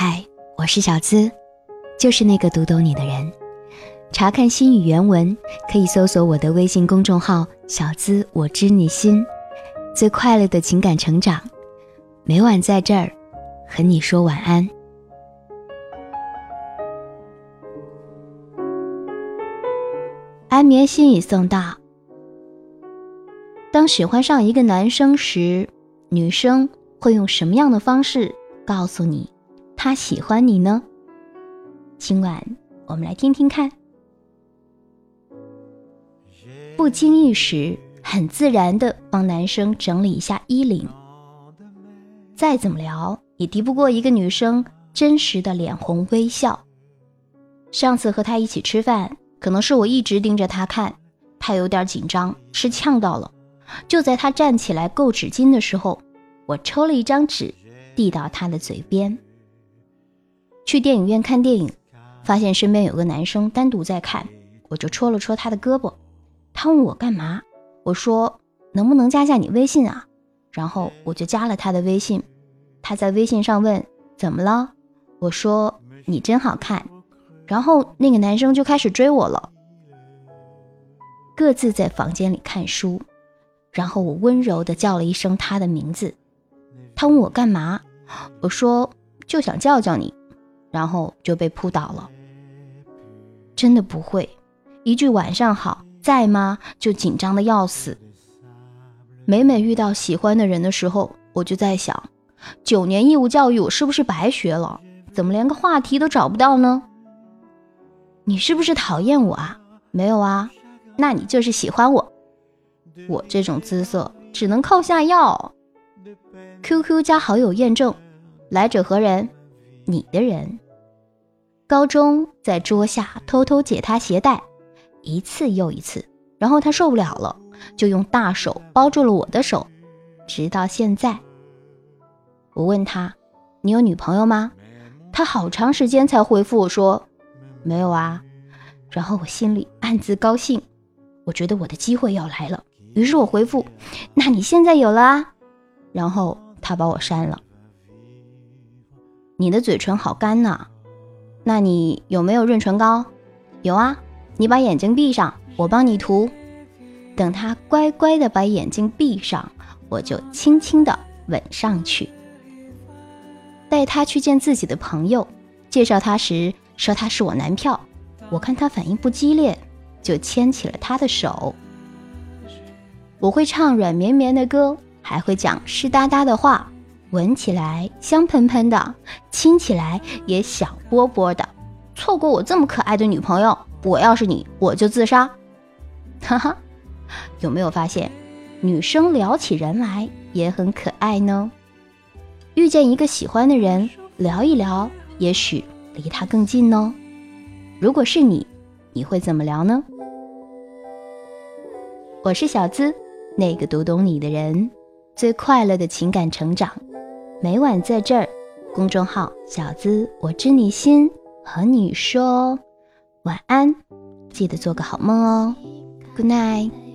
嗨，我是小资，就是那个读懂你的人。查看心语原文，可以搜索我的微信公众号“小资我知你心”，最快乐的情感成长，每晚在这儿和你说晚安。安眠心语送到。当喜欢上一个男生时，女生会用什么样的方式告诉你？他喜欢你呢？今晚我们来听听看。不经意时，很自然的帮男生整理一下衣领。再怎么聊，也敌不过一个女生真实的脸红微笑。上次和他一起吃饭，可能是我一直盯着他看，他有点紧张，吃呛到了。就在他站起来够纸巾的时候，我抽了一张纸，递到他的嘴边。去电影院看电影，发现身边有个男生单独在看，我就戳了戳他的胳膊。他问我干嘛，我说能不能加下你微信啊？然后我就加了他的微信。他在微信上问怎么了，我说你真好看。然后那个男生就开始追我了。各自在房间里看书，然后我温柔的叫了一声他的名字。他问我干嘛，我说就想叫叫你。然后就被扑倒了。真的不会，一句晚上好在吗？就紧张的要死。每每遇到喜欢的人的时候，我就在想，九年义务教育我是不是白学了？怎么连个话题都找不到呢？你是不是讨厌我啊？没有啊，那你就是喜欢我。我这种姿色只能靠下药。QQ 加好友验证，来者何人？你的人，高中在桌下偷偷解他鞋带，一次又一次，然后他受不了了，就用大手包住了我的手，直到现在。我问他：“你有女朋友吗？”他好长时间才回复我说：“没有啊。”然后我心里暗自高兴，我觉得我的机会要来了，于是我回复：“那你现在有了啊？”然后他把我删了。你的嘴唇好干呐，那你有没有润唇膏？有啊，你把眼睛闭上，我帮你涂。等他乖乖的把眼睛闭上，我就轻轻的吻上去。带他去见自己的朋友，介绍他时说他是我男票，我看他反应不激烈，就牵起了他的手。我会唱软绵绵的歌，还会讲湿哒哒的话。闻起来香喷喷的，亲起来也小波波的。错过我这么可爱的女朋友，我要是你，我就自杀。哈哈，有没有发现，女生聊起人来也很可爱呢？遇见一个喜欢的人，聊一聊，也许离他更近呢。如果是你，你会怎么聊呢？我是小资，那个读懂你的人，最快乐的情感成长。每晚在这儿，公众号“小资我知你心”和你说晚安，记得做个好梦哦，Good night。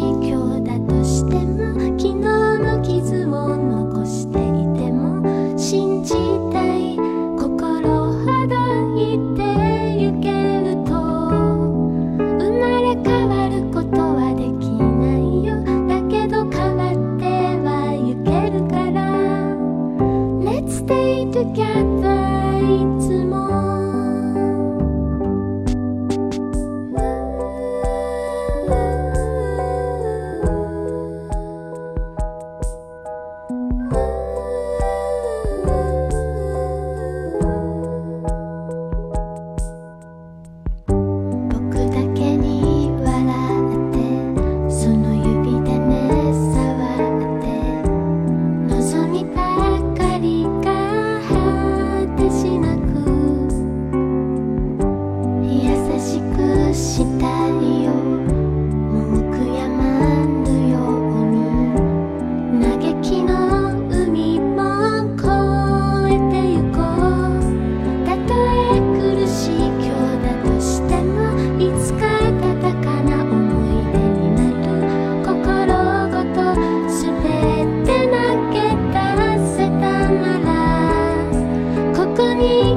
你。You.